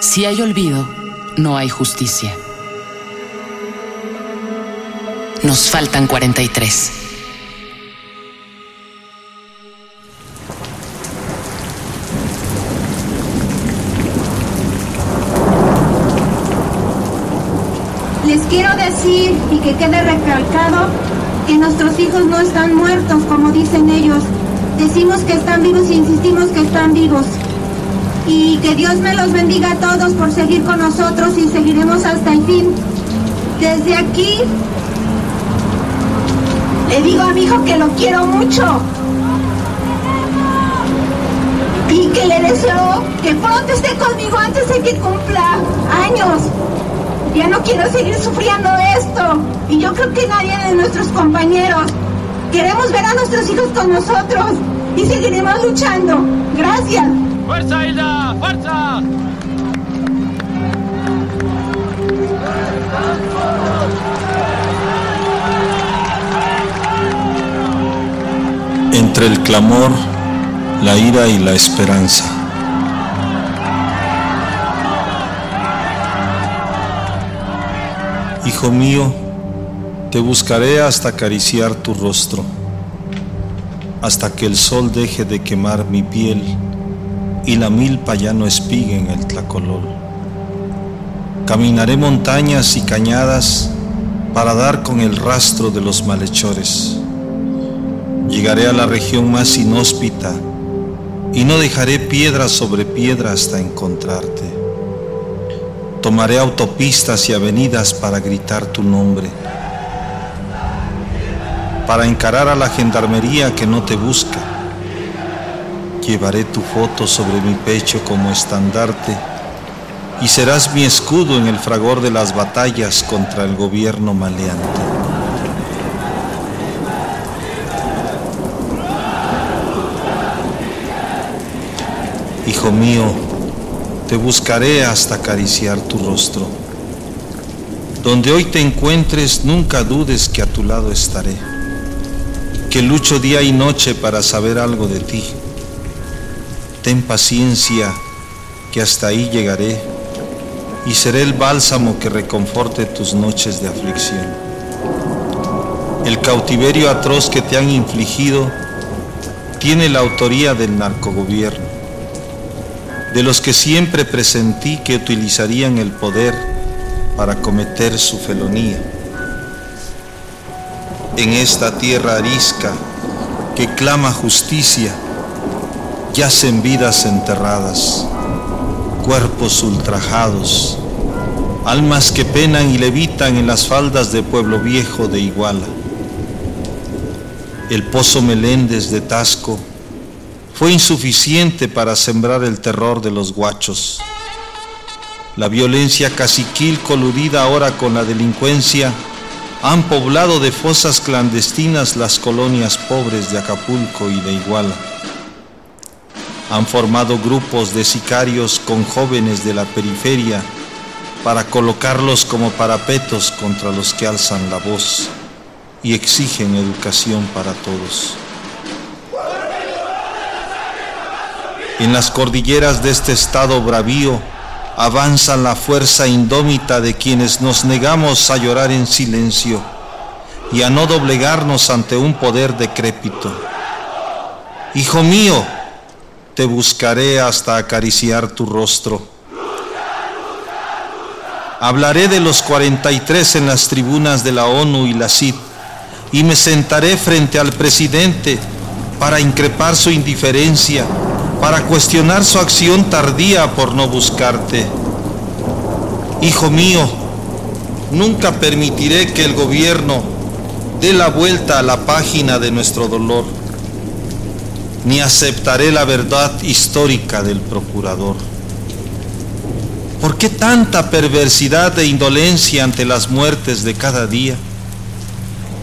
Si hay olvido, no hay justicia. Nos faltan 43. Les quiero decir y que quede recalcado que nuestros hijos no están muertos como dicen ellos. Decimos que están vivos y insistimos que están vivos y que Dios me los bendiga a todos por seguir con nosotros y seguiremos hasta el fin. Desde aquí le digo a mi hijo que lo quiero mucho y que le deseo que pronto esté conmigo antes de que cumpla años. Ya no quiero seguir sufriendo esto y yo creo que nadie de nuestros compañeros queremos ver a nuestros hijos con nosotros y seguiremos luchando. Gracias. ¡Fuerza, Hilda! ¡Fuerza! Entre el clamor, la ira y la esperanza. Hijo mío, te buscaré hasta acariciar tu rostro, hasta que el sol deje de quemar mi piel y la milpa ya no espigue en el tlacolol. Caminaré montañas y cañadas para dar con el rastro de los malhechores. Llegaré a la región más inhóspita y no dejaré piedra sobre piedra hasta encontrarte. Tomaré autopistas y avenidas para gritar tu nombre, para encarar a la gendarmería que no te busca Llevaré tu foto sobre mi pecho como estandarte y serás mi escudo en el fragor de las batallas contra el gobierno maleante. Hijo mío, te buscaré hasta acariciar tu rostro. Donde hoy te encuentres, nunca dudes que a tu lado estaré, que lucho día y noche para saber algo de ti ten paciencia, que hasta ahí llegaré, y seré el bálsamo que reconforte tus noches de aflicción. El cautiverio atroz que te han infligido tiene la autoría del narcogobierno, de los que siempre presentí que utilizarían el poder para cometer su felonía. En esta tierra arisca que clama justicia, yacen vidas enterradas, cuerpos ultrajados, almas que penan y levitan en las faldas de Pueblo Viejo de Iguala. El pozo Meléndez de Tasco fue insuficiente para sembrar el terror de los guachos. La violencia caciquil coludida ahora con la delincuencia han poblado de fosas clandestinas las colonias pobres de Acapulco y de Iguala han formado grupos de sicarios con jóvenes de la periferia para colocarlos como parapetos contra los que alzan la voz y exigen educación para todos. En las cordilleras de este estado bravío avanza la fuerza indómita de quienes nos negamos a llorar en silencio y a no doblegarnos ante un poder decrépito. Hijo mío, te buscaré hasta acariciar tu rostro. Hablaré de los 43 en las tribunas de la ONU y la CID y me sentaré frente al presidente para increpar su indiferencia, para cuestionar su acción tardía por no buscarte. Hijo mío, nunca permitiré que el gobierno dé la vuelta a la página de nuestro dolor ni aceptaré la verdad histórica del procurador. ¿Por qué tanta perversidad e indolencia ante las muertes de cada día?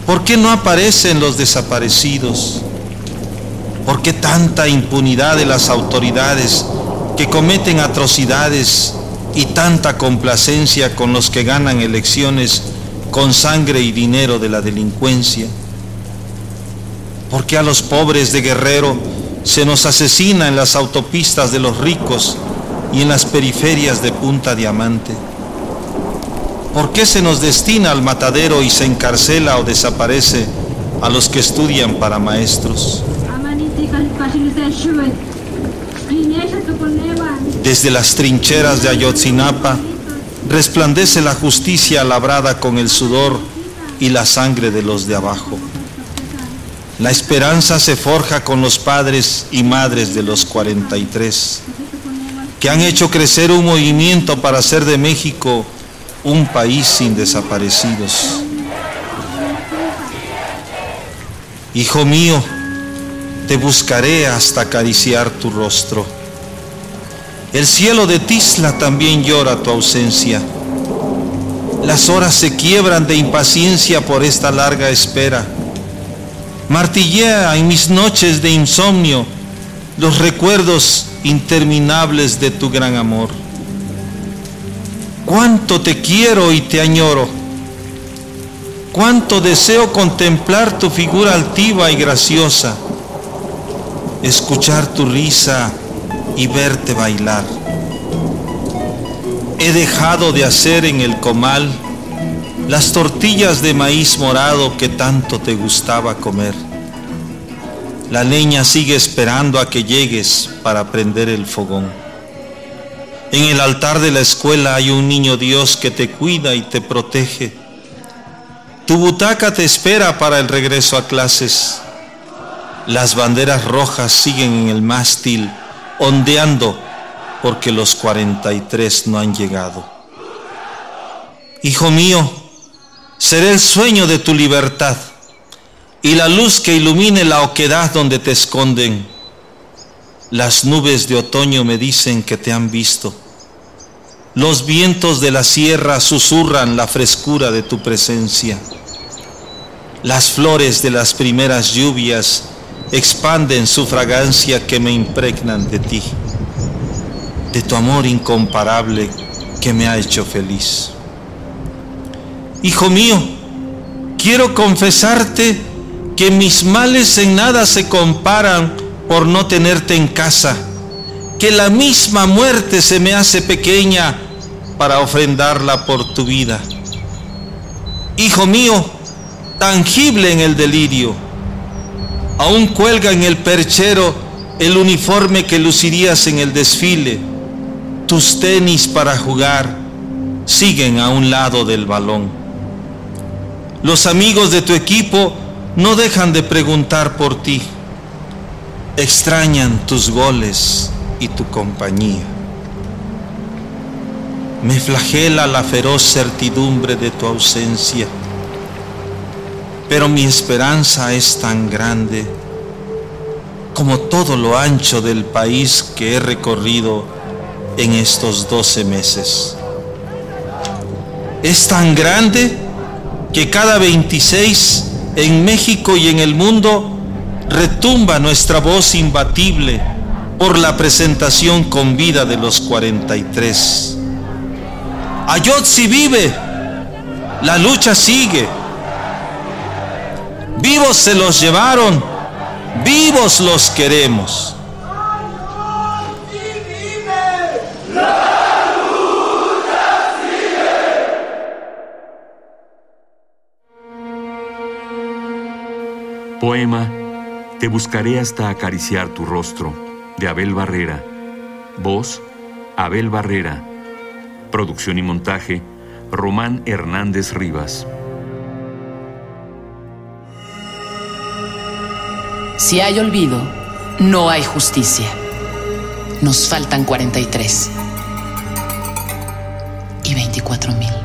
¿Por qué no aparecen los desaparecidos? ¿Por qué tanta impunidad de las autoridades que cometen atrocidades y tanta complacencia con los que ganan elecciones con sangre y dinero de la delincuencia? ¿Por qué a los pobres de Guerrero se nos asesina en las autopistas de los ricos y en las periferias de Punta Diamante? ¿Por qué se nos destina al matadero y se encarcela o desaparece a los que estudian para maestros? Desde las trincheras de Ayotzinapa resplandece la justicia labrada con el sudor y la sangre de los de abajo. La esperanza se forja con los padres y madres de los 43, que han hecho crecer un movimiento para hacer de México un país sin desaparecidos. Hijo mío, te buscaré hasta acariciar tu rostro. El cielo de Tisla también llora tu ausencia. Las horas se quiebran de impaciencia por esta larga espera. Martillea en mis noches de insomnio los recuerdos interminables de tu gran amor. Cuánto te quiero y te añoro. Cuánto deseo contemplar tu figura altiva y graciosa, escuchar tu risa y verte bailar. He dejado de hacer en el comal las tortillas de maíz morado que tanto te gustaba comer. La leña sigue esperando a que llegues para prender el fogón. En el altar de la escuela hay un niño Dios que te cuida y te protege. Tu butaca te espera para el regreso a clases. Las banderas rojas siguen en el mástil ondeando porque los 43 no han llegado. Hijo mío, seré el sueño de tu libertad y la luz que ilumine la oquedad donde te esconden. Las nubes de otoño me dicen que te han visto. Los vientos de la sierra susurran la frescura de tu presencia. Las flores de las primeras lluvias expanden su fragancia que me impregnan de ti, de tu amor incomparable que me ha hecho feliz. Hijo mío, quiero confesarte que mis males en nada se comparan por no tenerte en casa, que la misma muerte se me hace pequeña para ofrendarla por tu vida. Hijo mío, tangible en el delirio, Aún cuelga en el perchero el uniforme que lucirías en el desfile. Tus tenis para jugar siguen a un lado del balón. Los amigos de tu equipo no dejan de preguntar por ti. Extrañan tus goles y tu compañía. Me flagela la feroz certidumbre de tu ausencia pero mi esperanza es tan grande como todo lo ancho del país que he recorrido en estos 12 meses. Es tan grande que cada 26 en México y en el mundo retumba nuestra voz imbatible por la presentación con vida de los 43. Ayotzi vive, la lucha sigue. Vivos se los llevaron, vivos los queremos. Poema Te buscaré hasta acariciar tu rostro, de Abel Barrera. Voz, Abel Barrera. Producción y montaje, Román Hernández Rivas. Si hay olvido, no hay justicia. Nos faltan 43 y 24 mil.